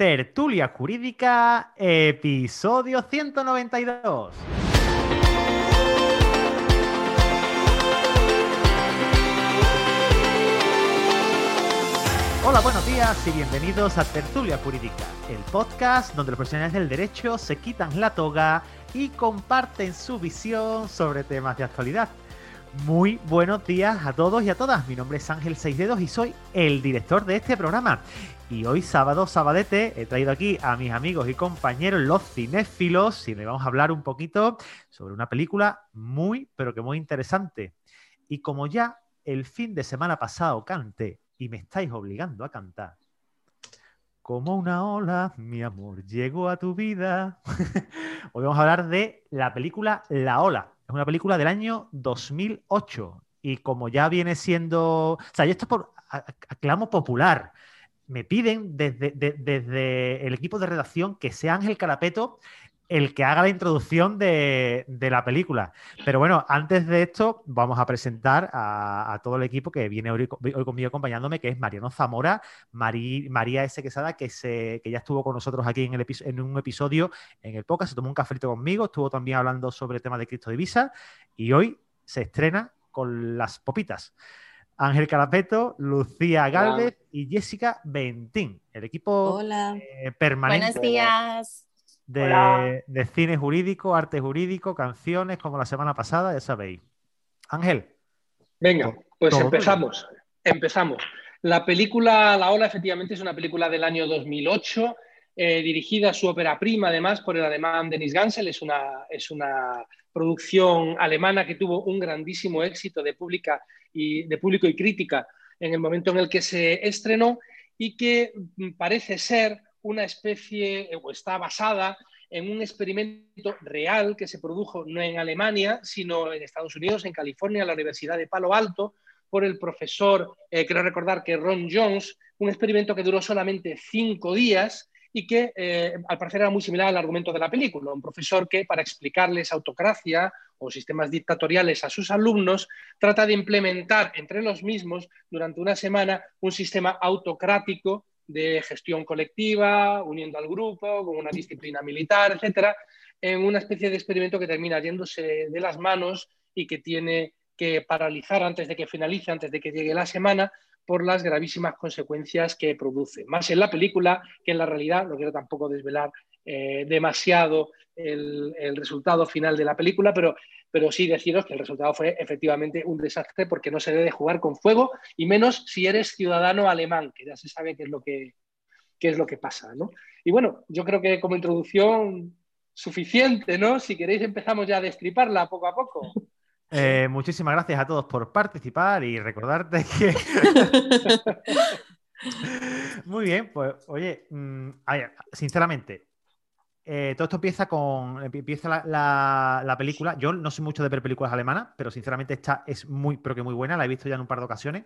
Tertulia Jurídica, episodio 192. Hola, buenos días y bienvenidos a Tertulia Jurídica, el podcast donde los profesionales del derecho se quitan la toga y comparten su visión sobre temas de actualidad. Muy buenos días a todos y a todas. Mi nombre es Ángel Seisdedos y soy el director de este programa. Y hoy, sábado, sabadete, he traído aquí a mis amigos y compañeros, los cinéfilos, y le vamos a hablar un poquito sobre una película muy, pero que muy interesante. Y como ya el fin de semana pasado canté y me estáis obligando a cantar, como una ola, mi amor, llegó a tu vida. Hoy vamos a hablar de la película La Ola. Es una película del año 2008. Y como ya viene siendo. O sea, y esto es por aclamo popular me piden desde, desde, el equipo de redacción que sea Ángel Carapeto el que haga la introducción de, la película. Pero bueno, antes de esto, vamos a presentar a, todo el equipo que viene hoy, conmigo acompañándome, que es Mariano Zamora, María S. Quesada, que, se, que ya estuvo con nosotros aquí en, el en un episodio en el podcast, se tomó un café conmigo, estuvo también hablando sobre el tema de Cristo Divisa y hoy se estrena con las popitas. Ángel Carapeto, Lucía Galvez y Jessica Bentín, el equipo eh, permanente. Buenos días. De, cine jurídico, arte jurídico, canciones, como la semana pasada, ya sabéis. Ángel. Venga, pues empezamos. Empezamos. La película La Ola efectivamente es una película del año 2008, eh, dirigida a su ópera prima además por el alemán Denis Gansel. Es una, es una producción alemana que tuvo un grandísimo éxito de pública y de público y crítica en el momento en el que se estrenó y que mm, parece ser una especie o está basada en un experimento real que se produjo no en Alemania, sino en Estados Unidos, en California, en la Universidad de Palo Alto, por el profesor, eh, quiero recordar que Ron Jones, un experimento que duró solamente cinco días y que eh, al parecer era muy similar al argumento de la película. Un profesor que para explicarles autocracia o sistemas dictatoriales a sus alumnos trata de implementar entre los mismos durante una semana un sistema autocrático de gestión colectiva, uniendo al grupo, con una disciplina militar, etcétera, en una especie de experimento que termina yéndose de las manos y que tiene que paralizar antes de que finalice, antes de que llegue la semana, por las gravísimas consecuencias que produce. Más en la película que en la realidad, no quiero tampoco desvelar eh, demasiado el, resultado final de la película, pero, pero sí deciros que el resultado fue efectivamente un desastre porque no se debe jugar con fuego y menos si eres ciudadano alemán, que ya se sabe qué es lo que, qué es lo que pasa. ¿no? Y bueno, yo creo que como introducción suficiente, ¿no? Si queréis empezamos ya a destriparla poco a poco. Eh, muchísimas gracias a todos por participar y recordarte que. Muy bien, pues oye, mm, sinceramente, eh, todo esto empieza con. Empieza la, película. Yo no soy mucho de ver películas alemanas, pero sinceramente esta es muy, pero que muy buena. La he visto ya en un par de ocasiones.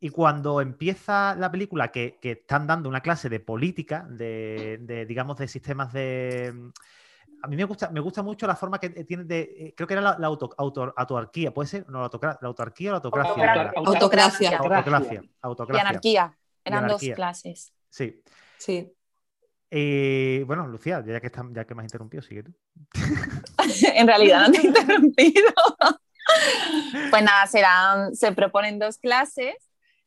Y cuando empieza la película, que, están dando una clase de política, de digamos, de sistemas de a mí me gusta, me gusta mucho la forma que tiene de. Eh, creo que era la, auto, autarquía, ¿puede ser? No, la, autarquía o la autocracia. Autocracia. Autocracia. autocracia. Y anarquía. Eran dos clases. Sí. Sí. Y bueno, Lucía, ya que, ya que me has interrumpido, sigue tú. en realidad no te he interrumpido. pues nada, serán, se proponen dos clases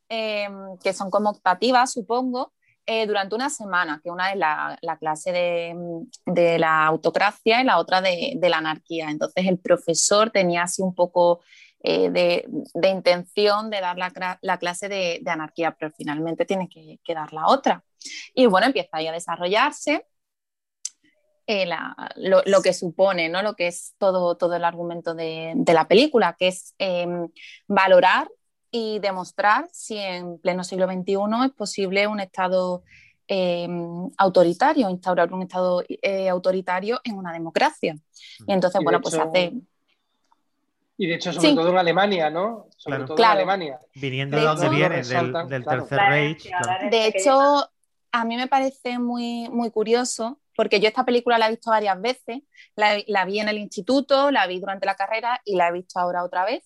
eh, que son como optativas, supongo, eh, durante una semana, que una es la, clase de, la autocracia y la otra de, la anarquía. Entonces el profesor tenía así un poco eh, de, intención de dar la, clase de, anarquía, pero finalmente tiene que, dar la otra. Y bueno, empieza ahí a desarrollarse. Eh, lo, que supone, ¿no? lo que es todo, todo el argumento de, la película, que es em, valorar y demostrar si en pleno siglo XXI es posible un Estado em, autoritario, instaurar un Estado eh, autoritario en una democracia. Y entonces, bueno, pues hace... Y de hecho, sobre todo en Alemania, ¿no? Sobre todo en Alemania. Viniendo de, donde viene, del, Tercer Reich. De hecho, a mí me parece muy, muy curioso, porque yo esta película la he visto varias veces, la, la vi en el instituto, la vi durante la carrera y la he visto ahora otra vez.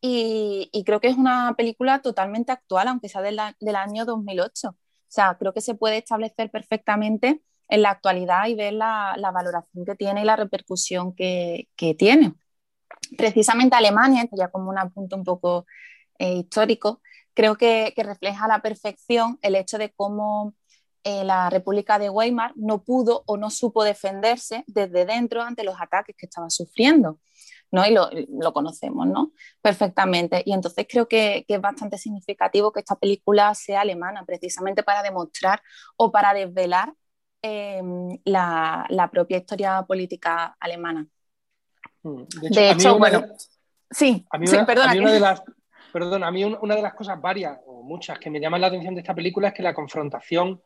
Y, creo que es una película totalmente actual, aunque sea del, del, año 2008. O sea, creo que se puede establecer perfectamente en la actualidad y ver la, valoración que tiene y la repercusión que, tiene. Precisamente Alemania, ya como un apunto un poco eh, histórico, creo que, refleja a la perfección el hecho de cómo eh, la República de Weimar no pudo o no supo defenderse desde dentro ante los ataques que estaba sufriendo. ¿no? Y lo, conocemos ¿no? perfectamente. Y entonces creo que, es bastante significativo que esta película sea alemana, precisamente para demostrar o para desvelar em, la, propia historia política alemana. Mm, de hecho, bueno, sí, perdona. A mí una de las cosas varias o muchas que me llaman la atención de esta película es que la confrontación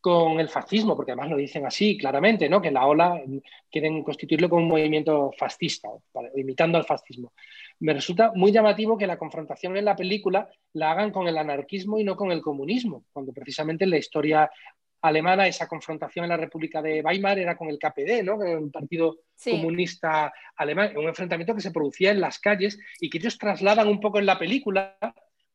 con el fascismo, porque además lo dicen así claramente, ¿no? que la ola quieren constituirlo como un movimiento fascista, imitando al fascismo. Me resulta muy llamativo que la confrontación en la película la hagan con el anarquismo y no con el comunismo, cuando precisamente en la historia alemana esa confrontación en la República de Weimar era con el KPD, ¿no? el Partido Comunista Alemán, un enfrentamiento que se producía en las calles y que ellos trasladan un poco en la película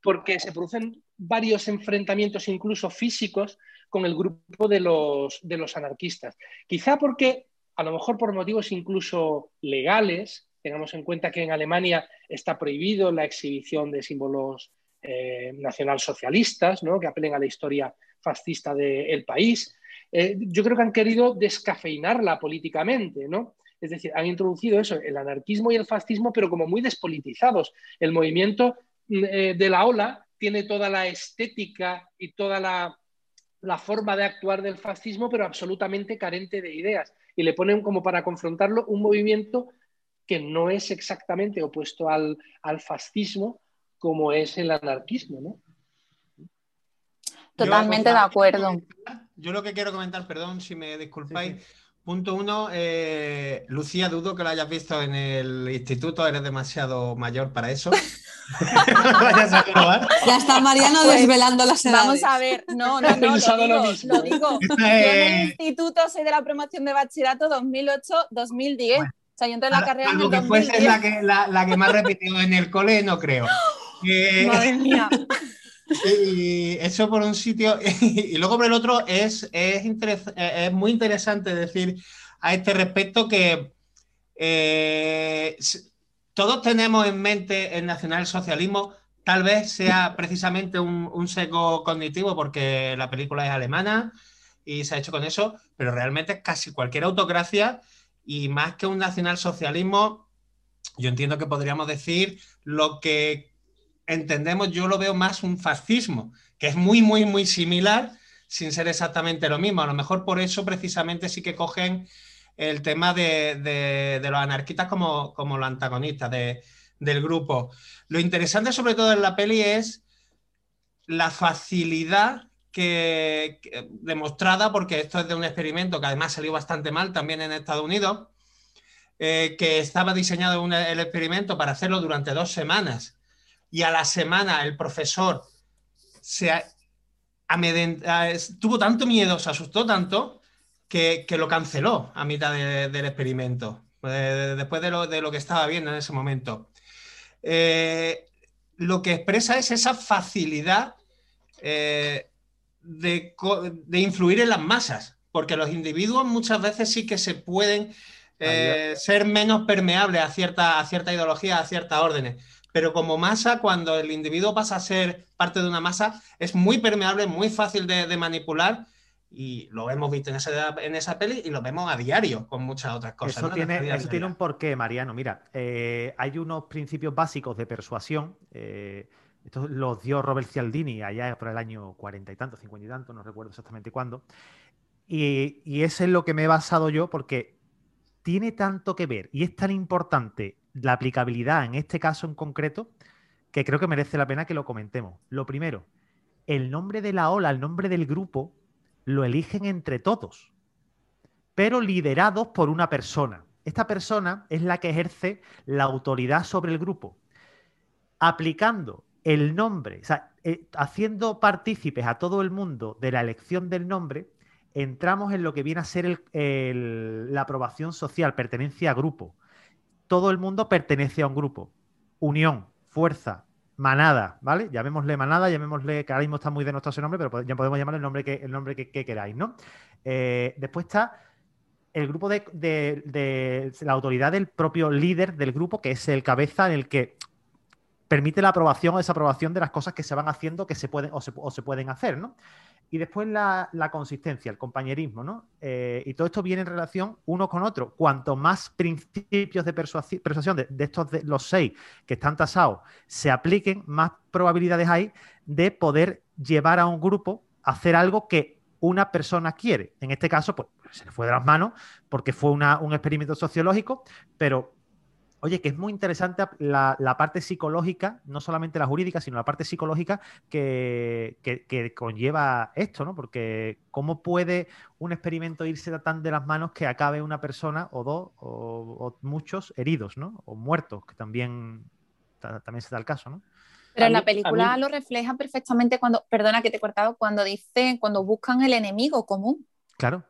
porque se producen varios enfrentamientos incluso físicos con el grupo de los, de los anarquistas. Quizá porque, a lo mejor por motivos incluso legales, tengamos en cuenta que en Alemania está prohibido la exhibición de símbolos eh, nacionalsocialistas, ¿no? que apelen a la historia fascista del país. Eh, yo creo que han querido descafeinarla políticamente, ¿no? Es decir, han introducido eso, el anarquismo y el fascismo, pero como muy despolitizados. El movimiento eh, de la ola tiene toda la estética y toda la, la forma de actuar del fascismo, pero absolutamente carente de ideas. Y le ponen como para confrontarlo un movimiento que no es exactamente opuesto al, fascismo como es el anarquismo, ¿no? Totalmente de acuerdo. Yo lo que quiero comentar, perdón si me disculpáis, Punto uno, eh, Lucía, dudo que lo hayas visto en el instituto, eres demasiado mayor para eso. ya está Mariano pues, desvelando las edades. Vamos a ver, no, no, no, lo digo, lo digo. Yo en el instituto soy de la promoción de bachillerato 2008-2010. o sea, yo entré en la carrera en el que fuese la que, la, la que más repetido en el cole, no creo. Madre mía. Y eso por un sitio. Y luego por el otro, es, es, es muy interesante decir a este respecto que eh, todos tenemos en mente el nacionalsocialismo. Tal vez sea precisamente un, un seco cognitivo porque la película es alemana y se ha hecho con eso, pero realmente casi cualquier autocracia y más que un nacionalsocialismo, yo entiendo que podríamos decir lo que entendemos, yo lo veo más un fascismo, que es muy, muy, muy similar, sin ser exactamente lo mismo. A lo mejor por eso precisamente sí que cogen el tema de, los anarquistas como, como los antagonistas del grupo. Lo interesante sobre todo en la peli es la facilidad que, demostrada, porque esto es de un experimento que además salió bastante mal también en Estados Unidos, eh, que estaba diseñado el experimento para hacerlo durante dos semanas y a la semana el profesor se tuvo tanto miedo, se asustó tanto, que, lo canceló a mitad del experimento, después de lo, que estaba viendo en ese momento. Eh, lo que expresa es esa facilidad eh, de, influir en las masas, porque los individuos muchas veces sí que se pueden eh, ser menos permeables a cierta, a cierta ideología, a ciertas órdenes pero como masa, cuando el individuo pasa a ser parte de una masa, es muy permeable, muy fácil de, manipular y lo hemos visto en esa, en esa peli y lo vemos a diario con muchas otras cosas. Eso, tiene, eso tiene, un porqué, Mariano. Mira, eh, hay unos principios básicos de persuasión. Eh, estos los dio Robert Cialdini allá por el año cuarenta y tanto, cincuenta y tanto, no recuerdo exactamente cuándo. Y, y ese es lo que me he basado yo porque tiene tanto que ver y es tan importante la aplicabilidad en este caso en concreto, que creo que merece la pena que lo comentemos. Lo primero, el nombre de la ola, el nombre del grupo, lo eligen entre todos, pero liderados por una persona. Esta persona es la que ejerce la autoridad sobre el grupo, aplicando el nombre, eh, haciendo partícipes a todo el mundo de la elección del nombre, entramos en lo que viene a ser la aprobación social, pertenencia a grupo todo el mundo pertenece a un grupo. Unión, fuerza, Manada, ¿vale? Llamémosle Manada, llamémosle, que ahora mismo está muy de ese nombre, pero ya podemos llamarle el nombre que, el nombre que, queráis, ¿no? Eh, después está el grupo de, la autoridad del propio líder del grupo, que es el cabeza en el que permite la aprobación o desaprobación de las cosas que se van haciendo que se pueden o se, pueden hacer, ¿no? Y después la, consistencia, el compañerismo, ¿no? Eh, y todo esto viene en relación uno con otro. Cuanto más principios de persuasión de, de, estos de los seis que están tasados se apliquen, más probabilidades hay de poder llevar a un grupo a hacer algo que una persona quiere. En este caso, pues se le fue de las manos porque fue un experimento sociológico, pero oye, que es muy interesante la, parte psicológica, no solamente la jurídica, sino la parte psicológica que, conlleva esto, ¿no? Porque cómo puede un experimento irse tan de las manos que acabe una persona o dos o, muchos heridos, ¿no? O muertos, que también, también se da el caso, ¿no? Pero en la película lo refleja perfectamente cuando, perdona que te he cortado, cuando dice, cuando buscan el enemigo común. Claro.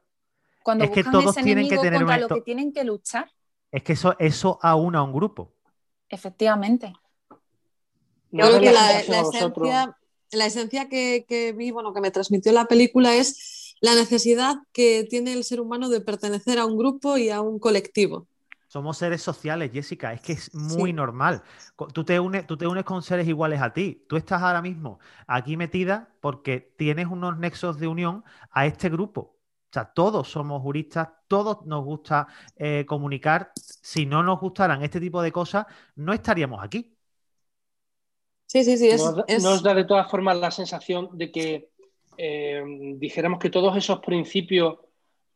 Cuando buscan ese enemigo contra lo que tienen que luchar. Es que eso, eso aúna a un grupo. Efectivamente. Yo creo que la, esencia, la esencia que, que, vi, bueno, que me transmitió la película es la necesidad que tiene el ser humano de pertenecer a un grupo y a un colectivo. Somos seres sociales, Jessica, es que es muy normal. Tú te, unes, tú te unes con seres iguales a ti. Tú estás ahora mismo aquí metida porque tienes unos nexos de unión a este grupo. O sea, todos somos juristas, todos nos gusta eh, comunicar. Si no nos gustaran este tipo de cosas, no estaríamos aquí. Sí, sí, sí. nos, da de todas formas la sensación de que eh, dijéramos que todos esos principios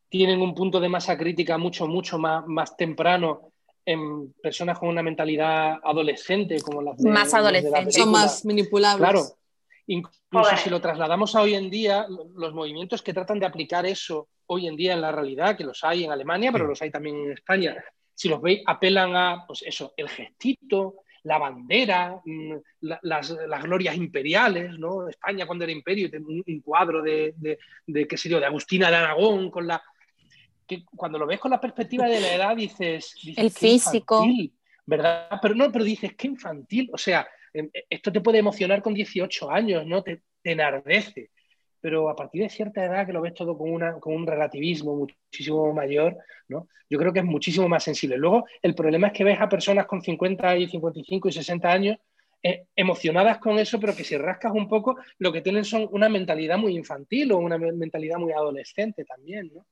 tienen un punto de masa crítica mucho, mucho más, más temprano en personas con una mentalidad adolescente, como las de, Más adolescentes. Son más manipulables. Claro. Incluso si lo trasladamos a hoy en día, los movimientos que tratan de aplicar eso hoy en día en la realidad, que los hay en Alemania, pero los hay también en España, si los veis, apelan a, pues eso, el gestito, la bandera, mm, las, glorias imperiales, ¿no? España cuando era imperio, un, un cuadro de, de, de, qué sé yo, de Agustina de Aragón con la, que cuando lo ves con la perspectiva de la edad dices... el físico. ¿Verdad? Pero no, pero dices, qué infantil. O sea, em, esto te puede emocionar con 18 años, ¿no? Te, enardece. Pero a partir de cierta edad que lo ves todo con, una, con un relativismo muchísimo mayor, ¿no? Yo creo que es muchísimo más sensible. Luego, el problema es que ves a personas con 50 y 55 y 60 años eh, emocionadas con eso, pero que si rascas un poco, lo que tienen son una mentalidad muy infantil o una mentalidad muy adolescente también, ¿no?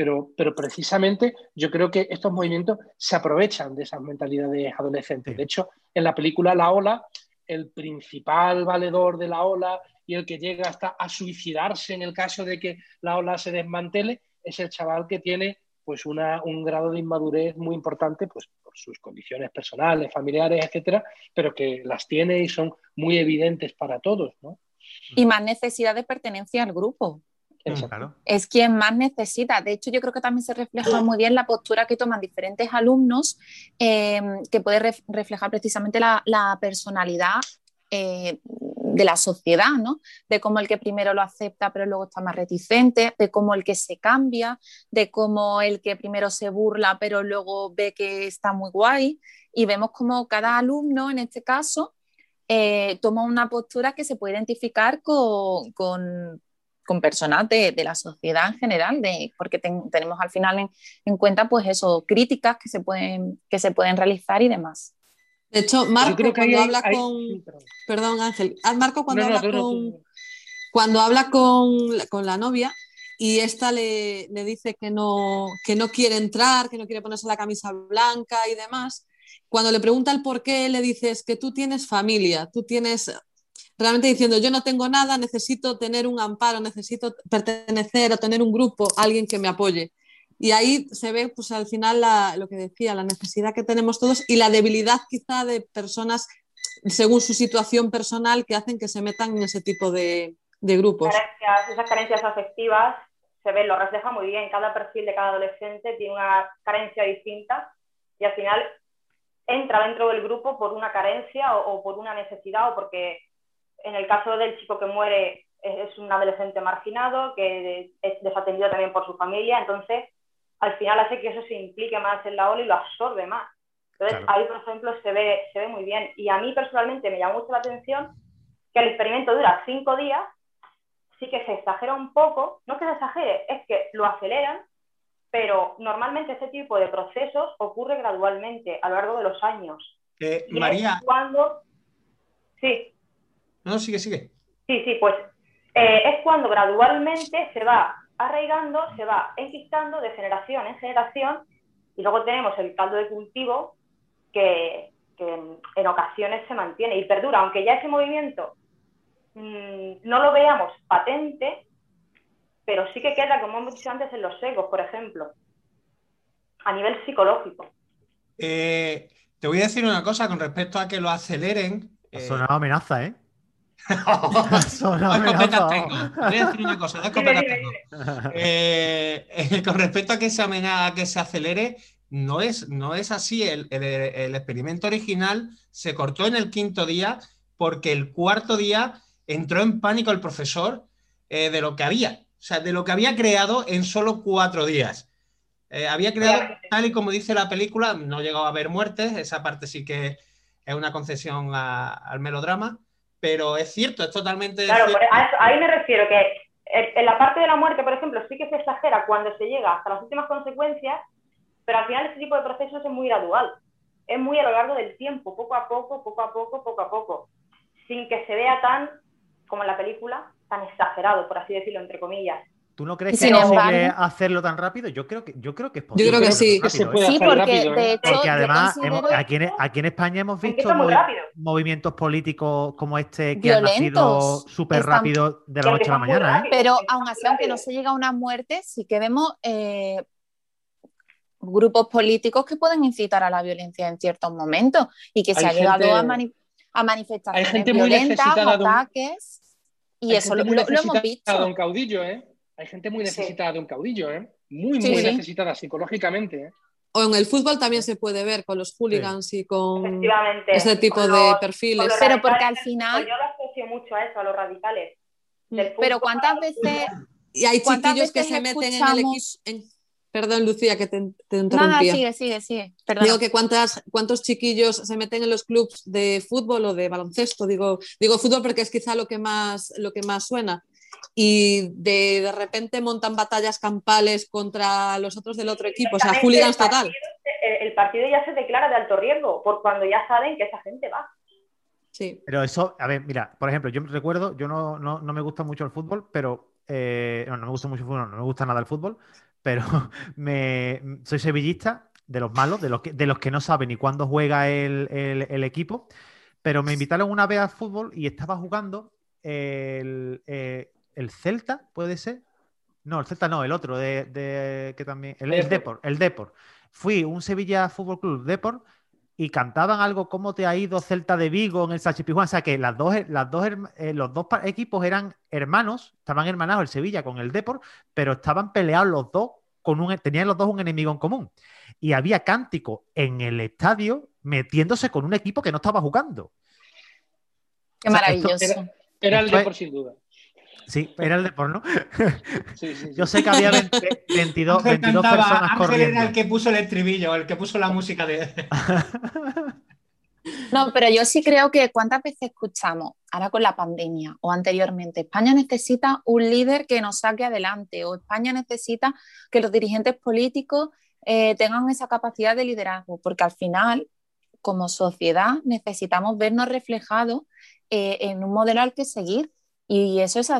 pero, pero precisamente yo creo que estos movimientos se aprovechan de esas mentalidades adolescentes. De hecho, en la película La Ola, el principal valedor de la ola y el que llega hasta a suicidarse en el caso de que la ola se desmantele es el chaval que tiene pues una, un grado de inmadurez muy importante pues, por sus condiciones personales, familiares, etcétera, pero que las tiene y son muy evidentes para todos. Y más necesidad de pertenencia al grupo. Mm, es quien más necesita. De hecho, yo creo que también se refleja muy bien la postura que toman diferentes alumnos, em, que puede reflejar precisamente la, personalidad eh, de la sociedad, ¿no? De cómo el que primero lo acepta pero luego está más reticente, de cómo el que se cambia, de cómo el que primero se burla pero luego ve que está muy guay. Y vemos como cada alumno, en este caso, eh, toma una postura que se puede identificar con, con personas de, la sociedad en general, de, porque tenemos al final en, cuenta pues eso, críticas que se pueden, que se pueden realizar y demás. De hecho, Marco cuando habla con... Perdón, Ángel. Marco cuando habla con... Cuando habla con, la novia y esta le, le, dice que no, que no quiere entrar, que no quiere ponerse la camisa blanca y demás, cuando le pregunta el por qué, le dices que tú tienes familia, tú tienes realmente diciendo yo no tengo nada, necesito tener un amparo, necesito pertenecer o tener un grupo, alguien que me apoye. Y ahí se ve pues al final lo que decía, la necesidad que tenemos todos y la debilidad quizá de personas según su situación personal que hacen que se metan en ese tipo de, grupos. esas carencias afectivas se ven, lo refleja muy bien. Cada perfil de cada adolescente tiene una carencia distinta y al final entra dentro del grupo por una carencia o por una necesidad o porque en el caso del chico que muere es un adolescente marginado, que es desatendido también por su familia, entonces al final hace que eso se implique más en la ola y lo absorbe más. Entonces, ahí, por ejemplo, se ve, se ve muy bien. Y a mí personalmente me llamó mucho la atención que el experimento dura cinco días, sí que se exagera un poco, no que se exagere, es que lo aceleran, pero normalmente ese tipo de procesos ocurre gradualmente a lo largo de los años. Eh, María. cuando. Sí. No, sigue, sigue. Sí, sí, pues eh, es cuando gradualmente se va arraigando, se va enquistando de generación en generación y luego tenemos el caldo de cultivo que, en, ocasiones se mantiene y perdura, aunque ya ese movimiento mm, no lo veamos patente, pero sí que queda, como hemos dicho antes, en los egos, por ejemplo, a nivel psicológico. Eh, te voy a decir una cosa con respecto a que lo aceleren. Es una amenaza, ¿eh? Escopetas tengo. Voy a decir una cosa, dos escopetas tengo. Eh, eh, con respecto a que se amenaza, que se acelere, no es, no es así. El, experimento original se cortó en el quinto día porque el cuarto día entró en pánico el profesor eh, de lo que había, o sea, de lo que había creado en solo cuatro días. había creado, tal y como dice la película, no llegó a haber muertes, esa parte sí que es una concesión al melodrama, pero es cierto, es totalmente... Claro, ahí me refiero que en la parte de la muerte, por ejemplo, sí que se exagera cuando se llega hasta las últimas consecuencias, pero al final este tipo de procesos es muy gradual, es muy a lo largo del tiempo, poco a poco, poco a poco, poco a poco, sin que se vea tan, como en la película, tan exagerado, por así decirlo, entre comillas. ¿Tú no crees que es posible hacerlo tan rápido? Yo creo que, yo creo que es posible. Yo creo que sí. sí, porque ¿eh? de hecho. Porque además, aquí, en, aquí, en, España hemos visto movimientos políticos como este que han nacido súper rápido de la noche a la mañana. ¿eh? Pero aún así, aunque no se llega a una muerte, sí que vemos eh, grupos políticos que pueden incitar a la violencia en ciertos momentos y que se ha llegado a, a manifestaciones violentas, ataques. Y eso lo, hemos visto. Un caudillo, ¿eh? Hay gente muy necesitada de un caudillo, ¿eh? Muy, muy necesitada psicológicamente. ¿eh? O en el fútbol también se puede ver con los hooligans y con ese tipo de perfiles. Pero porque al final. Yo lo asocio mucho a eso, a los radicales. Mm. Pero ¿cuántas veces.? Y hay chiquillos que se meten en el equipo. Perdón, Lucía, que te, te interrumpía. Nada, sigue, sigue, sigue. Digo que cuántas, cuántos chiquillos se meten en los clubs de fútbol o de baloncesto. Digo, digo fútbol porque es quizá lo que más, lo que más suena y de, de, repente montan batallas campales contra los otros del otro equipo, o sea, hooligans total. El partido ya se declara de alto riesgo, por cuando ya saben que esa gente va. Sí. Pero eso, a ver, mira, por ejemplo, yo recuerdo, yo no, no, no me gusta mucho el fútbol, pero eh, no, no me gusta mucho el fútbol, no, me gusta nada el fútbol, pero me, soy sevillista de los malos, de los que, de los que no saben ni cuándo juega el, el, equipo, pero me invitaron una vez al fútbol y estaba jugando el, eh, el Celta, ¿puede ser? No, el Celta no, el otro, de, que también. El, el Deport, el Deport. Fui un Sevilla Fútbol Club Deport y cantaban algo como te ha ido Celta de Vigo en el Sachipijuán. O sea que las dos, las dos, eh, los dos equipos eran hermanos, estaban hermanados el Sevilla con el Deport, pero estaban peleados los dos con un, tenían los dos un enemigo en común. Y había cántico en el estadio metiéndose con un equipo que no estaba jugando. Qué maravilloso. era, el Deport sin duda. Sí, era el de porno. Yo sé que había 22, 22 personas corriendo. era el que puso el estribillo, el que puso la música de. No, pero yo sí creo que cuántas veces escuchamos, ahora con la pandemia o anteriormente, España necesita un líder que nos saque adelante o España necesita que los dirigentes políticos eh, tengan esa capacidad de liderazgo, porque al final, como sociedad, necesitamos vernos reflejados eh, en un modelo al que seguir. Y eso es,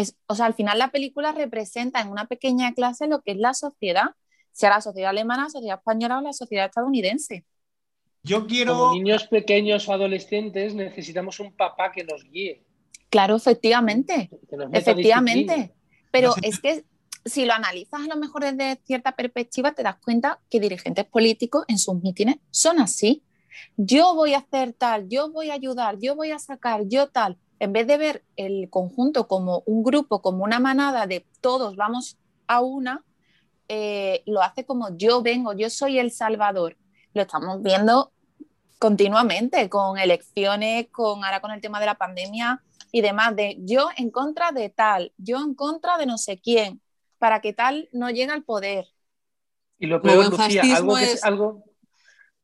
es, o sea, al final la película representa en una pequeña clase lo que es la sociedad, sea la sociedad alemana, la sociedad española o la sociedad estadounidense. Yo quiero. Como niños pequeños o adolescentes necesitamos un papá que nos guíe. Claro, efectivamente. Efectivamente. Pero es que si lo analizas a lo mejor desde cierta perspectiva, te das cuenta que dirigentes políticos en sus mítines son así. Yo voy a hacer tal, yo voy a ayudar, yo voy a sacar, yo tal en vez de ver el conjunto como un grupo, como una manada de todos vamos a una, eh, lo hace como yo vengo, yo soy el Salvador. Lo estamos viendo continuamente con elecciones, con ahora con el tema de la pandemia y demás, de yo en contra de tal, yo en contra de no sé quién, para que tal no llegue al poder. Y lo peor, Lucía, algo, que, algo,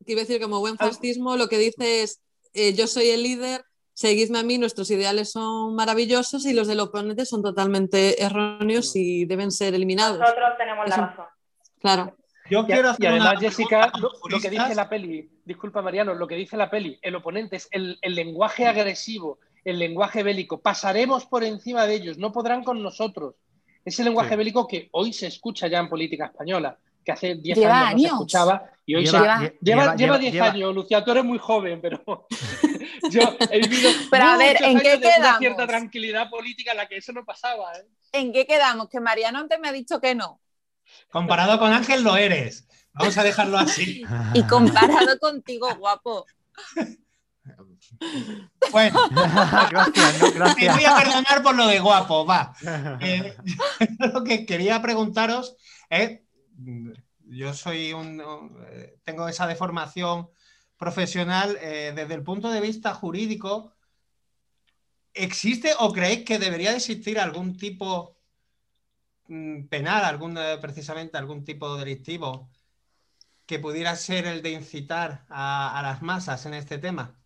iba a decir como buen fascismo, lo que dice es, eh, yo soy el líder, seguidme a mí, nuestros ideales son maravillosos y los del oponente son totalmente erróneos y deben ser eliminados. Nosotros tenemos la razón. Claro. Yo quiero hacer y además, Jessica, lo, que dice la peli, disculpa Mariano, lo que dice la peli, el oponente es el, el lenguaje agresivo, el lenguaje bélico. Pasaremos por encima de ellos, no podrán con nosotros. Ese lenguaje bélico que hoy se escucha ya en política española, que hace 10 años, no se escuchaba y hoy lleva, se, lleva, lleva, 10 años. Lucía, tú eres muy joven, pero yo he vivido pero a ver, ¿en qué de una cierta tranquilidad política en la que eso no pasaba. ¿eh? ¿En qué quedamos? Que Mariano antes me ha dicho que no. Comparado con Ángel lo eres. Vamos a dejarlo así. y comparado contigo, guapo. Bueno, gracias, no, gracias. Me voy a perdonar por lo de guapo, va. Eh, lo que quería preguntaros es, yo soy un, tengo esa deformación profesional eh, desde el punto de vista jurídico. ¿Existe o creéis que debería existir algún tipo mm, penal, algún, eh, precisamente algún tipo delictivo que pudiera ser el de incitar a las masas en este tema?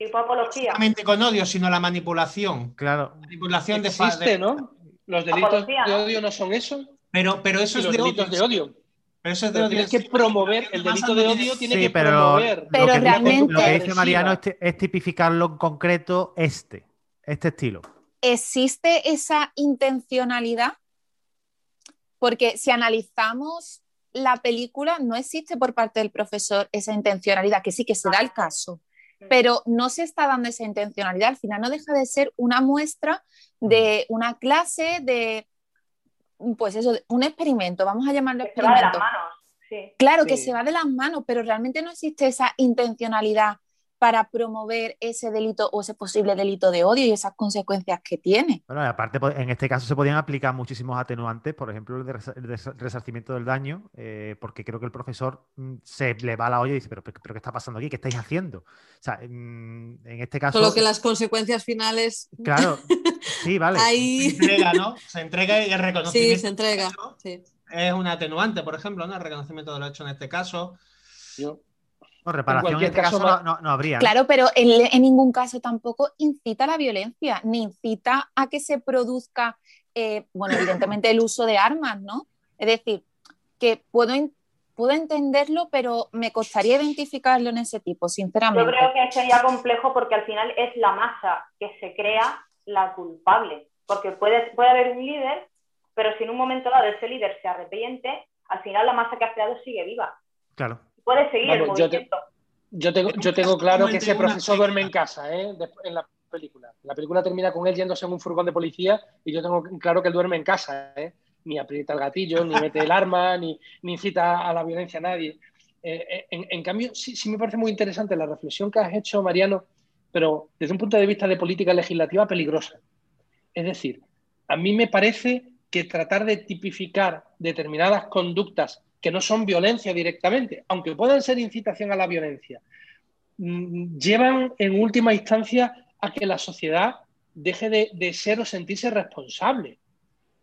tipo apología. No solamente con odio, sino la manipulación. Claro. Manipulación Existe, de, ¿no? Los delitos de odio no son eso. Pero, pero eso es de delitos odio. de odio. Pero eso es de odio. Tienes que promover, el delito de odio tiene Sí, que pero, promover. Pero lo que, realmente- Lo que dice Mariano es, es tipificarlo en concreto este, este estilo. ¿Existe esa intencionalidad? Porque si analizamos la película, no existe por parte del profesor esa intencionalidad, que sí que se da el caso, pero no se está dando esa intencionalidad. Al final no deja de ser una muestra de una clase de, pues eso, un experimento, vamos a llamarlo Que se va de las experimento. manos. Sí. Claro que Sí. se va de las manos, pero realmente no existe esa intencionalidad para promover ese delito o ese posible delito de odio y esas consecuencias que tiene. Bueno, y aparte, po- en este caso se podían aplicar muchísimos atenuantes, por ejemplo, el de resarcimiento del daño, eh, porque creo que el profesor mm, se le va la olla y dice, pero, pero, pero ¿qué está pasando aquí? ¿Qué estáis haciendo? O sea, mm, en este caso... Solo que las consecuencias finales. Claro, sí, vale. Se entrega, ¿no? Se entrega y el reconocimiento. sí, se entrega. sí. Es un atenuante, por ejemplo, ¿no? El reconocimiento de lo hecho en este caso. Yo- No, reparación en cualquier este caso, caso, no, no- habría. ¿no? Claro, pero en, en ningún caso tampoco incita a la violencia, ni incita a que se produzca, eh, bueno, evidentemente el uso de armas, ¿no? Es decir, que puedo, en- puedo entenderlo, pero me costaría identificarlo en ese tipo, Yo sinceramente. creo que sería complejo porque al final es la masa que se crea la culpable. Porque puede, puede haber un líder, pero si en un momento dado ese líder se arrepiente, al final la masa que ha creado sigue viva. Claro. Puede seguir el Vamos, yo te- movimiento. Yo tengo, yo tengo claro que ese profesor duerme en casa, ¿eh? En la película. La película termina con él yéndose en un furgón de policía y yo tengo claro que él duerme en casa, ¿eh? Ni aprieta el gatillo, ni mete el arma, ni, ni incita a la violencia a nadie. Eh, eh, en, en cambio, sí, sí me parece muy interesante la reflexión que has hecho, Mariano, pero desde un punto de vista de política legislativa peligrosa. Es decir, a mí me parece que tratar de tipificar determinadas conductas que no son violencia directamente, aunque puedan ser incitación a la violencia, mm, llevan en última instancia a que la sociedad deje de, de ser o sentirse responsable.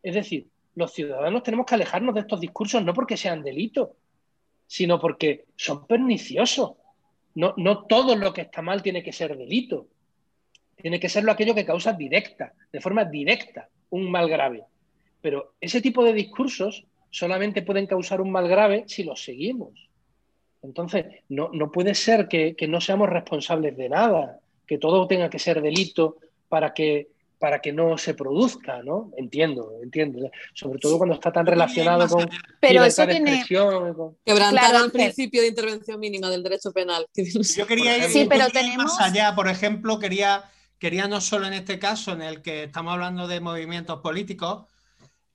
Es decir, los ciudadanos tenemos que alejarnos de estos discursos no porque sean delitos, sino porque son perniciosos. No, no todo lo que está mal tiene que ser delito. Tiene que serlo aquello que causa directa, de forma directa, un mal grave. Pero ese tipo de discursos solamente pueden causar un mal grave si los seguimos. Entonces, no, no puede ser que, que, no seamos responsables de nada, que todo tenga que ser delito para que, para que no se produzca, ¿no? Entiendo, entiendo. Sobre todo cuando está tan relacionado con Pero eso tiene... Con... Quebrantar claro, el principio de intervención mínima del derecho penal. Yo quería ir, sí, yo pero quería tenemos... más allá, por ejemplo, quería, quería no solo en este caso en el que estamos hablando de movimientos políticos,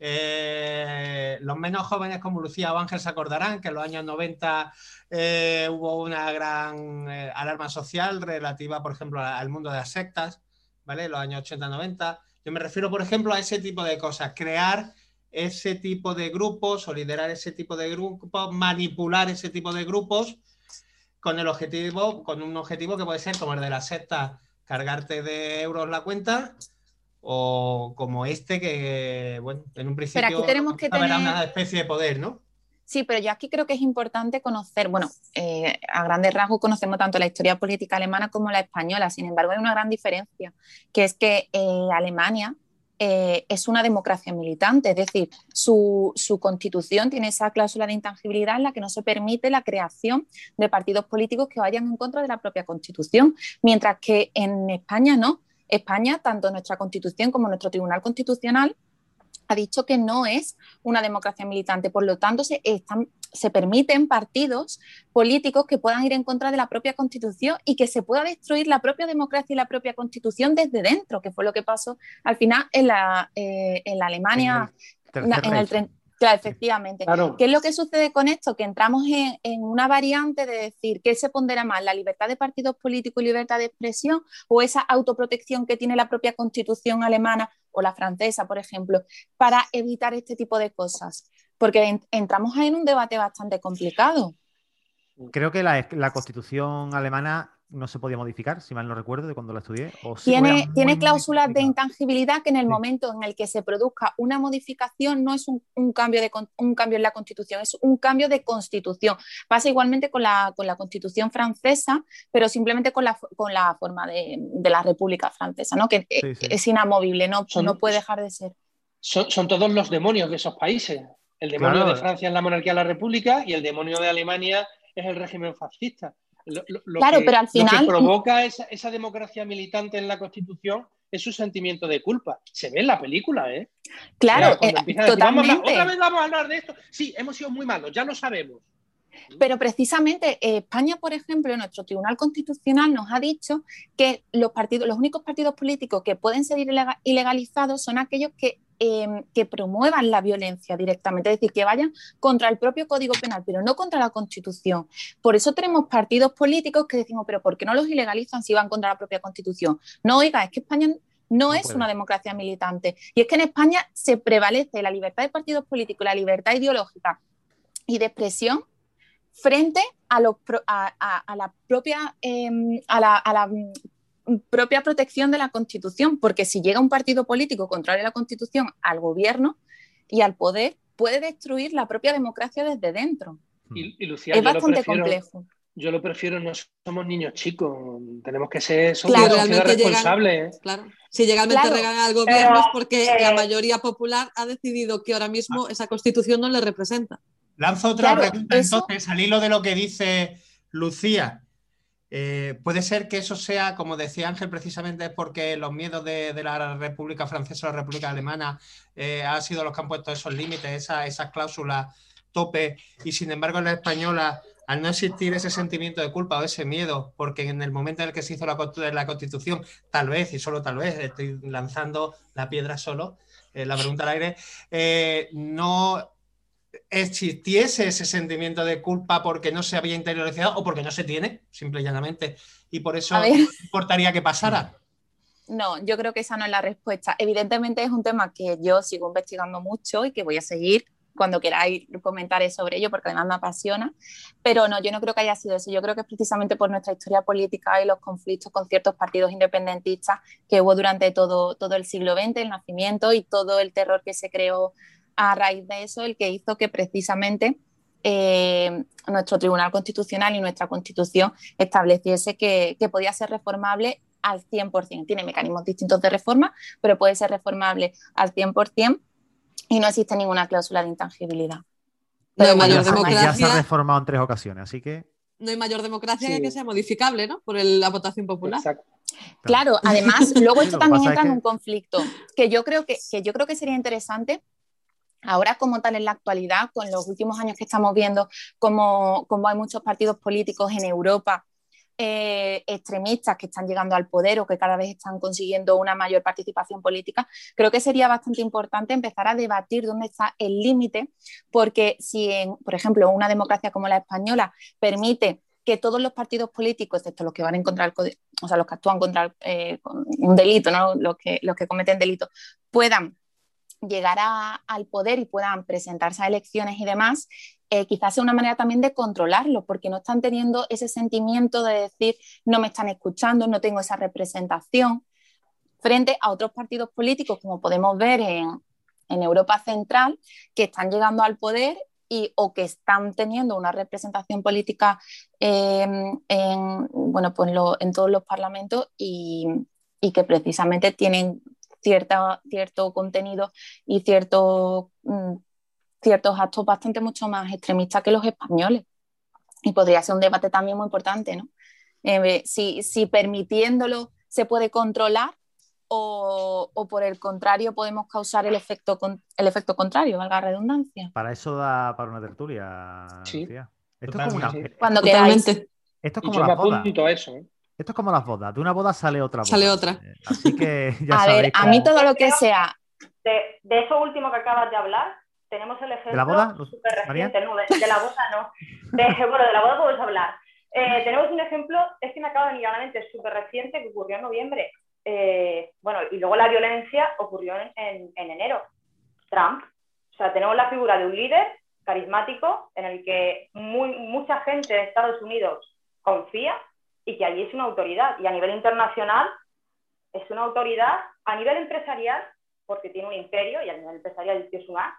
eh, los menos jóvenes como Lucía o Ángel se acordarán que en los años 90 eh, hubo una gran eh, alarma social relativa, por ejemplo, al mundo de las sectas, ¿vale? Los años 80-90. Yo me refiero, por ejemplo, a ese tipo de cosas, crear ese tipo de grupos o liderar ese tipo de grupos, manipular ese tipo de grupos con el objetivo, con un objetivo que puede ser como el de la secta, cargarte de euros la cuenta o como este que, bueno, en un principio Pero aquí tenemos que tener... una especie de poder, ¿no? Sí, pero yo aquí creo que es importante conocer, bueno, eh, a grandes rasgos conocemos tanto la historia política alemana como la española, sin embargo hay una gran diferencia, que es que eh, Alemania eh, es una democracia militante, es decir, su, su, constitución tiene esa cláusula de intangibilidad en la que no se permite la creación de partidos políticos que vayan en contra de la propia constitución, mientras que en España no. España, tanto nuestra constitución como nuestro Tribunal Constitucional, ha dicho que no es una democracia militante. Por lo tanto, se, están, se permiten partidos políticos que puedan ir en contra de la propia Constitución y que se pueda destruir la propia democracia y la propia Constitución desde dentro, que fue lo que pasó al final en la, eh, en la Alemania, en el, Claro, efectivamente. ¿Qué es lo que sucede con esto? Que entramos en, una variante de decir qué se pondera más, la libertad de partidos políticos y libertad de expresión o esa autoprotección que tiene la propia constitución alemana o la francesa, por ejemplo, para evitar este tipo de cosas. Porque entramos en un debate bastante complicado. Creo que la constitución alemana no se podía modificar, si mal no recuerdo, de cuando la estudié. tiene tiene cláusulas de intangibilidad que en el momento en el que se produzca una modificación no es un, cambio de, un cambio en la Constitución, es un cambio de Constitución. Pasa igualmente con la, con la Constitución francesa, pero simplemente con la, con la forma de, la República Francesa, ¿no? que es inamovible, no, no puede dejar de ser. Son, todos los demonios de esos países. El demonio de Francia es la monarquía de la República y el demonio de Alemania es el régimen fascista. Lo, claro, que, pero al final. provoca esa, democracia militante en la Constitución es su sentimiento de culpa. Se ve en la película, ¿eh? Claro, eh, totalmente. otra vez vamos a hablar de esto. Sí, hemos sido muy malos, ya lo sabemos. Pero precisamente eh, España, por ejemplo, nuestro Tribunal Constitucional nos ha dicho que los partidos, los únicos partidos políticos que pueden ser ilegalizados son aquellos que Em, que promuevan la violencia directamente, es decir, que vayan contra el propio Código Penal, pero no contra la Constitución. Por eso tenemos partidos políticos que decimos, pero ¿por qué no los ilegalizan si van contra la propia Constitución? No, oiga, es que España no, es una democracia militante. Y es que en España se prevalece la libertad de partidos políticos, la libertad ideológica y de expresión frente a, la propia em, a la, propia protección de la Constitución, porque si llega un partido político contrario a la Constitución al gobierno y al poder, puede destruir la propia democracia desde dentro. es bastante complejo. Yo lo prefiero, no somos niños chicos, tenemos que ser responsables. claro. Si legalmente regalan al gobierno es porque la eh, mayoría popular ha decidido que ahora mismo esa constitución no le representa. Lanzo otra pregunta entonces, al hilo de lo que dice Lucía. Eh, puede ser que eso sea, como decía Ángel, precisamente porque los miedos de, la República Francesa o la República Alemana eh, han sido los que han puesto esos límites, esas cláusulas tope, y sin embargo en la española, al no existir ese sentimiento de culpa o ese miedo, porque en el momento en el que se hizo la, la Constitución, tal vez, y solo tal vez, estoy lanzando la piedra solo, eh, la pregunta al aire, no existiese ese sentimiento de culpa porque no se había interiorizado o porque no se tiene, simple y llanamente. Y por eso importaría que pasara. No, yo creo que esa no es la respuesta. Evidentemente es un tema que yo sigo investigando mucho y que voy a seguir cuando queráis comentar sobre ello, porque además me apasiona. Pero no, yo no creo que haya sido eso. Yo creo que es precisamente por nuestra historia política y los conflictos con ciertos partidos independentistas que hubo durante todo, todo el siglo XX, el nacimiento y todo el terror que se creó a raíz de eso el que hizo que precisamente eh, nuestro Tribunal Constitucional y nuestra Constitución estableciese que, podía ser reformable al 100%. Tiene mecanismos distintos de reforma, pero puede ser reformable al 100% y no existe ninguna cláusula de intangibilidad. No hay mayor democracia. Ya se ha reformado en tres ocasiones, así que. No hay mayor democracia que que sea modificable, ¿no? Por la votación popular. Claro, además, luego esto también entra en un conflicto que yo creo que, que yo creo que sería interesante Ahora, como tal, en la actualidad, con los últimos años que estamos viendo, como, hay muchos partidos políticos en Europa eh, extremistas que están llegando al poder o que cada vez están consiguiendo una mayor participación política, creo que sería bastante importante empezar a debatir dónde está el límite, porque si, por ejemplo, una democracia como la española permite que todos los partidos políticos, excepto los que van a encontrar, o sea, los que actúan contra eh, un delito, ¿no? los, que, los que cometen delitos, puedan llegar al poder y puedan presentarse a elecciones y demás, eh, quizás sea una manera también de controlarlo, porque no están teniendo ese sentimiento de decir, no me están escuchando, no tengo esa representación, frente a otros partidos políticos, como podemos ver en, Europa Central, que están llegando al poder y, o que están teniendo una representación política em, en, bueno, pues en todos los parlamentos y, y, que precisamente tienen cierta, cierto contenido y cierto, mm, ciertos actos bastante mucho más extremistas que los españoles. Y podría ser un debate también muy importante, ¿no? Eh, si, si permitiéndolo se puede controlar o, por el contrario podemos causar el efecto, el efecto contrario, valga la redundancia. Para eso da para una tertulia. Sí. Esto es como una, Cuando Esto es como las bodas. Eso, ¿eh? Esto es como las bodas. De una boda sale otra boda. Sale otra. Eh, así que ya A ver, a mí todo lo que sea. De, de, eso último que acabas de hablar, tenemos el ejemplo. ¿De la boda? Super reciente, no, de, la boda no. De, bueno, de la boda podemos hablar. Eh, tenemos un ejemplo, es que me acaba de venir a la mente, súper reciente, que ocurrió en noviembre. Eh, bueno, y luego la violencia ocurrió en, enero. Trump. O sea, tenemos la figura de un líder carismático en el que mucha gente de Estados Unidos confía y que allí es una autoridad. Y a nivel internacional es una autoridad, a nivel empresarial, porque tiene un imperio y a nivel empresarial es un A.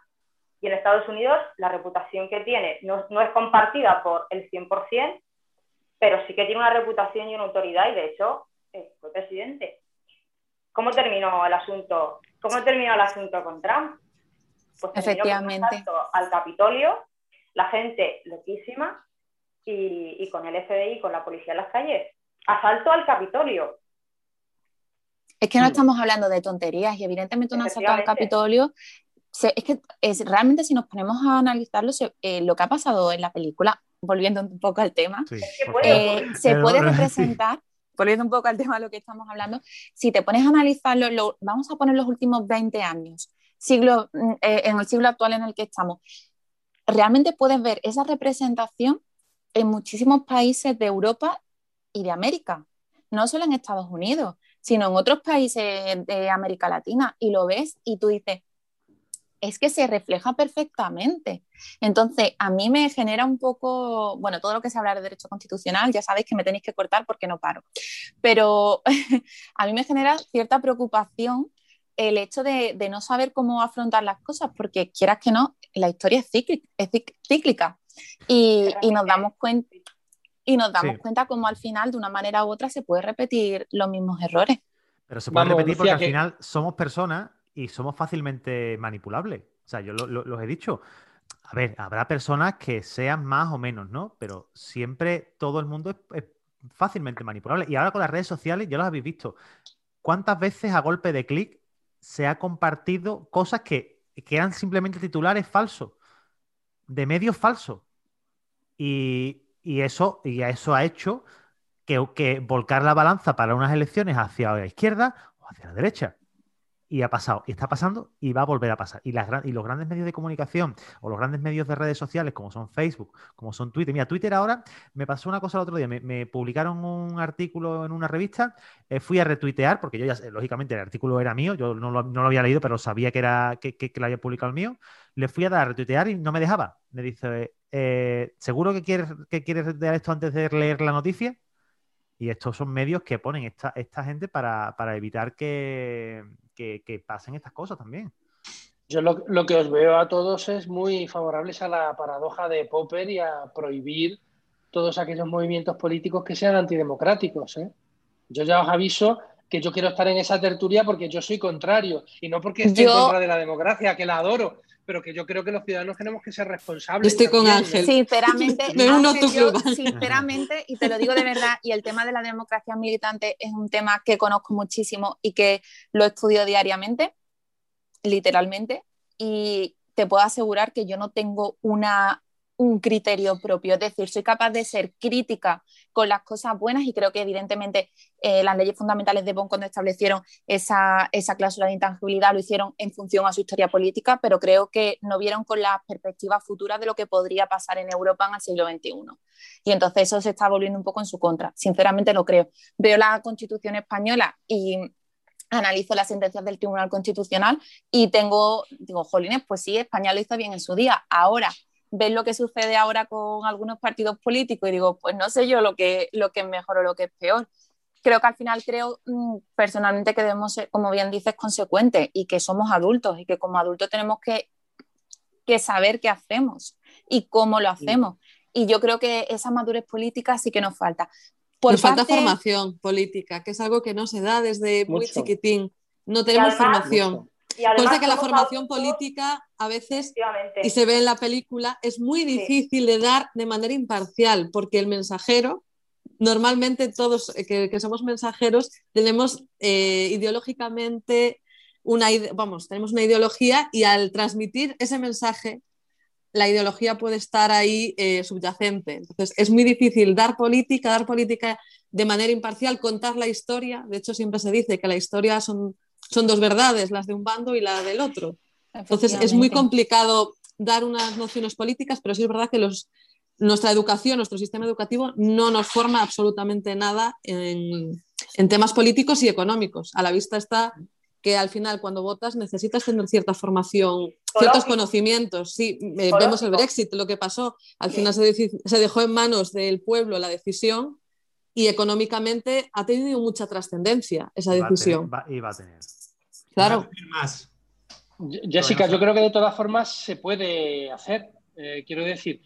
Y en Estados Unidos la reputación que tiene no, no es compartida por el 100%, pero sí que tiene una reputación y una autoridad y de hecho fue presidente. ¿Cómo terminó el asunto? ¿Cómo terminó el asunto con Trump? Pues Efectivamente. al Capitolio, la gente loquísima y, con el FBI, con la policía en las calles. Asalto al Capitolio. Es que no estamos hablando de tonterías y evidentemente un asalto al Capitolio. Es que es, realmente si nos ponemos a analizarlo, eh, lo que ha pasado en la película, volviendo un poco al tema, eh, se puede representar volviendo un poco al tema de lo que estamos hablando, si te pones a analizarlo, vamos a poner los últimos 20 años, siglo, mm, eh, en el siglo actual en el que estamos, realmente puedes ver esa representación en muchísimos países de Europa y de América, no solo en Estados Unidos, sino en otros países de América Latina, y lo ves y tú dices, es que se refleja perfectamente. Entonces, a mí me genera un poco, bueno, todo lo que se habla de derecho constitucional, ya sabéis que me tenéis que cortar porque no paro, pero a mí me genera cierta preocupación el hecho de, no saber cómo afrontar las cosas, porque quieras que no, la historia es cíclica, y, nos damos cuenta. Y nos damos cuenta como al final, de una manera u otra, se puede repetir los mismos errores. Pero se puede repetir porque al final somos personas y somos fácilmente manipulables. O sea, yo lo, he dicho. A ver, habrá personas que sean más o menos, ¿no? Pero siempre todo el mundo es, fácilmente manipulable. Y ahora con las redes sociales, ya lo habéis visto. ¿Cuántas veces a golpe de clic se ha compartido cosas que, eran simplemente titulares falsos, de medios falsos? Y, eso, y eso ha hecho que, que volcar la balanza para unas elecciones hacia la izquierda o hacia la derecha y ha pasado, y está pasando y va a volver a pasar. Y, las, y los grandes medios de comunicación o los grandes medios de redes sociales, como son Facebook, como son Twitter. Mira, Twitter ahora me pasó una cosa el otro día. Me, publicaron un artículo en una revista, eh, fui a retuitear, porque yo ya, lógicamente, el artículo era mío, yo no lo, había leído, pero sabía que era que, que, lo había publicado el mío. Le fui a dar a retuitear y no me dejaba. Me dice, eh, ¿seguro que quieres, que quieres retuitear esto antes de leer la noticia? Y estos son medios que ponen esta, esta gente para, para evitar que, que, pasen estas cosas también. Yo lo, que os veo a todos es muy favorables a la paradoja de Popper y a prohibir todos aquellos movimientos políticos que sean antidemocráticos. ¿eh? Yo ya os aviso que yo quiero estar en esa tertulia porque yo soy contrario y no porque esté en contra de la democracia, que la adoro, pero que yo creo que los ciudadanos tenemos que ser responsables. Estoy con Ángel. Sinceramente, sinceramente, y te lo digo de verdad, y el tema de la democracia militante es un tema que conozco muchísimo y que lo estudio diariamente, literalmente, y te puedo asegurar que yo no tengo una un criterio propio, es decir, soy capaz de ser crítica con las cosas buenas y creo que evidentemente eh, las leyes fundamentales de Bonn cuando establecieron esa, esa, cláusula de intangibilidad lo hicieron en función a su historia política, pero creo que no vieron con las perspectivas futuras de lo que podría pasar en Europa en el siglo XXI. Y entonces eso se está volviendo un poco en su contra. Sinceramente lo creo. Veo la Constitución española y analizo las sentencias del Tribunal Constitucional y tengo, digo, jolines, pues sí, España lo hizo bien en su día. Ahora, ves lo que sucede ahora con algunos partidos políticos y digo, pues no sé yo lo que, lo que es mejor o lo que es peor. Creo que al final creo mm, personalmente que debemos ser, como bien dices, consecuentes y que somos adultos y que como adultos tenemos que, que saber qué hacemos y cómo lo hacemos. Y yo creo que esa madurez política sí que nos falta. Por nos falta formación política, que es algo que no se da desde muy chiquitín. No tenemos formación. Cosa que la formación política a veces, y se ve en la película, es muy difícil de dar de manera imparcial, porque el mensajero, normalmente todos eh, que, somos mensajeros, tenemos eh, ideológicamente una, vamos, tenemos una ideología y al transmitir ese mensaje, la ideología puede estar ahí eh, subyacente. Entonces, es muy difícil dar política, dar política de manera imparcial, contar la historia. De hecho, siempre se dice que la historia son son dos verdades, las de un bando y la del otro. Entonces es muy complicado dar unas nociones políticas, pero sí es verdad que los, nuestra educación, nuestro sistema educativo no nos forma absolutamente nada en, temas políticos y económicos. A la vista está que al final cuando votas necesitas tener cierta formación, ciertos conocimientos. Sí, eh, vemos el Brexit, lo que pasó. Al final se, se, dejó en manos del pueblo la decisión y económicamente ha tenido mucha trascendencia esa decisión. y va a tener. Claro. Jessica, yo creo que de todas formas se puede hacer. Eh, quiero decir,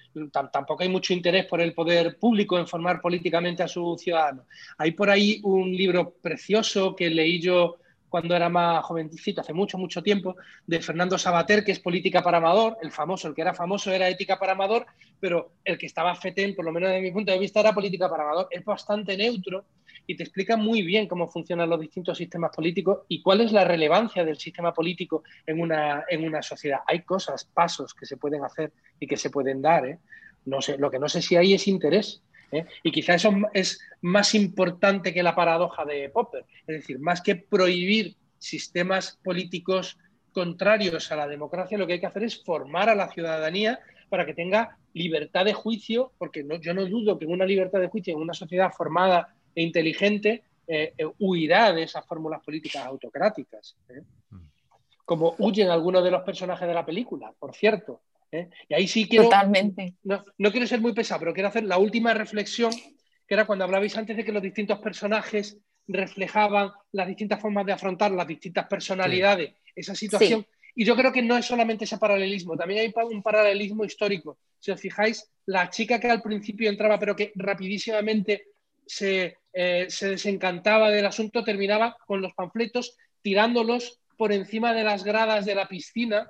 tampoco hay mucho interés por el poder público en formar políticamente a sus ciudadanos. Hay por ahí un libro precioso que leí yo cuando era más jovencito, hace mucho, mucho tiempo, de Fernando Sabater, que es Política para Amador. El famoso, el que era famoso era Ética para Amador, pero el que estaba fetén, por lo menos desde mi punto de vista, era Política para Amador. Es bastante neutro y te explica muy bien cómo funcionan los distintos sistemas políticos y cuál es la relevancia del sistema político en una, en una sociedad. Hay cosas, pasos que se pueden hacer y que se pueden dar. ¿eh? No sé, lo que no sé si hay es interés ¿eh? Y quizá eso es más importante que la paradoja de Popper. Es decir, más que prohibir sistemas políticos contrarios a la democracia, lo que hay que hacer es formar a la ciudadanía para que tenga libertad de juicio, porque yo no dudo que una libertad de juicio en una sociedad formada e inteligente eh, eh, huirá de esas fórmulas políticas autocráticas. Mm. Como huyen algunos de los personajes de la película, por cierto. ¿eh? Y ahí sí quiero. Totalmente. No, quiero ser muy pesado, pero quiero hacer la última reflexión, que era cuando hablabais antes de que los distintos personajes reflejaban las distintas formas de afrontar las distintas personalidades, esa situación. Y yo creo que no es solamente ese paralelismo, también hay un paralelismo histórico. Si os fijáis, la chica que al principio entraba, pero que rapidísimamente se, eh, se desencantaba del asunto, terminaba con los panfletos tirándolos por encima de las gradas de la piscina,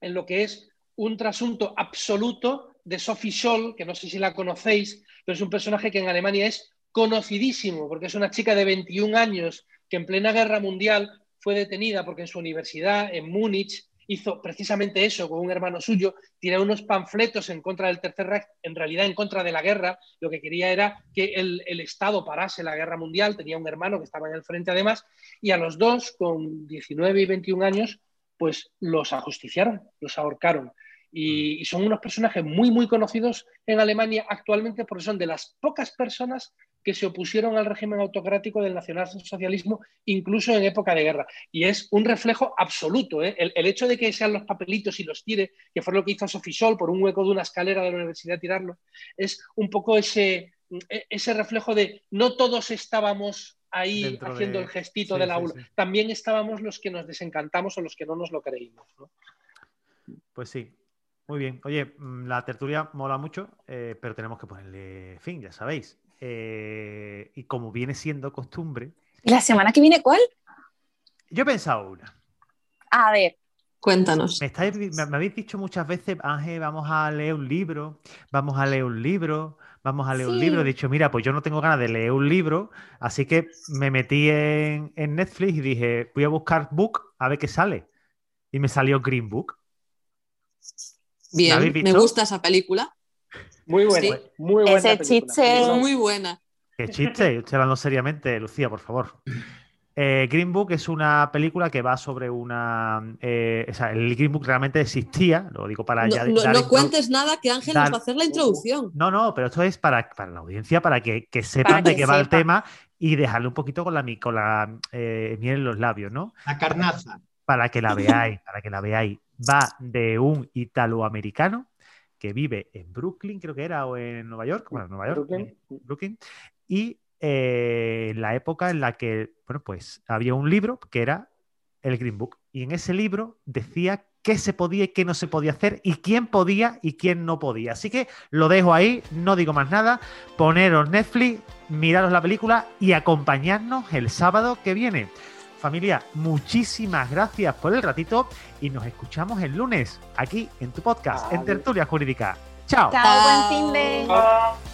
en lo que es un trasunto absoluto de Sophie Scholl, que no sé si la conocéis, pero es un personaje que en Alemania es conocidísimo, porque es una chica de 21 años que en plena guerra mundial fue detenida porque en su universidad, en Múnich, hizo precisamente eso con un hermano suyo, tiró unos panfletos en contra del Tercer Reich, en realidad en contra de la guerra, lo que quería era que el, el, Estado parase la guerra mundial, tenía un hermano que estaba en el frente además, y a los dos, con 19 y 21 años, pues los ajusticiaron, los ahorcaron. Mm. y, son unos personajes muy, muy conocidos en Alemania actualmente porque son de las pocas personas que se opusieron al régimen autocrático del nacionalsocialismo, incluso en época de guerra. Y es un reflejo absoluto. ¿eh? El, hecho de que sean los papelitos y los tire, que fue lo que hizo Sophie Sol por un hueco de una escalera de la universidad tirarlo, es un poco ese, e, ese reflejo de no todos estábamos ahí haciendo el gestito de la aula. También estábamos los que nos desencantamos o los que no nos lo creímos. Pues sí, muy bien. Oye, mm, la tertulia mola mucho, eh, pero tenemos que ponerle fin, ya sabéis. Eh, y como viene siendo costumbre. ¿La semana que viene cuál? Yo he pensado una. A ver. Cuéntanos. Me, me, habéis dicho muchas veces, Ángel, vamos a leer un libro, vamos a leer un libro, vamos a leer un libro. He dicho, mira, pues yo no tengo ganas de leer un libro, así que me metí en, en Netflix y dije, voy a buscar Book a ver qué sale. Y me salió Green Book. Bien, me gusta esa película. Muy buena, muy buena. Ese chiste muy buena. ¿Qué chiste? Estoy hablando seriamente, Lucía, por favor. Eh, Green Book es una película que va sobre una. Eh, o sea, el Green Book realmente existía, lo digo para no, No, cuentes nada que Ángel nos va a hacer la introducción. No, no, pero esto es para, para la audiencia, para que, sepan de qué va el tema y dejarle un poquito con la, con la eh, miel en los labios, ¿no? La carnaza. Para que la veáis, para que la veáis va de un italoamericano que vive en Brooklyn, creo que era, o en Nueva York, bueno, Nueva York, Brooklyn, y eh, en la época en la que, bueno, pues había un libro que era el Green Book, y en ese libro decía qué se podía y qué no se podía hacer y quién podía y quién no podía. Así que lo dejo ahí, no digo más nada, poneros Netflix, miraros la película y acompañarnos el sábado que viene. Familia, muchísimas gracias por el ratito y nos escuchamos el lunes aquí en tu podcast, en Tertulia Jurídica. Chao. Chao, buen fin de.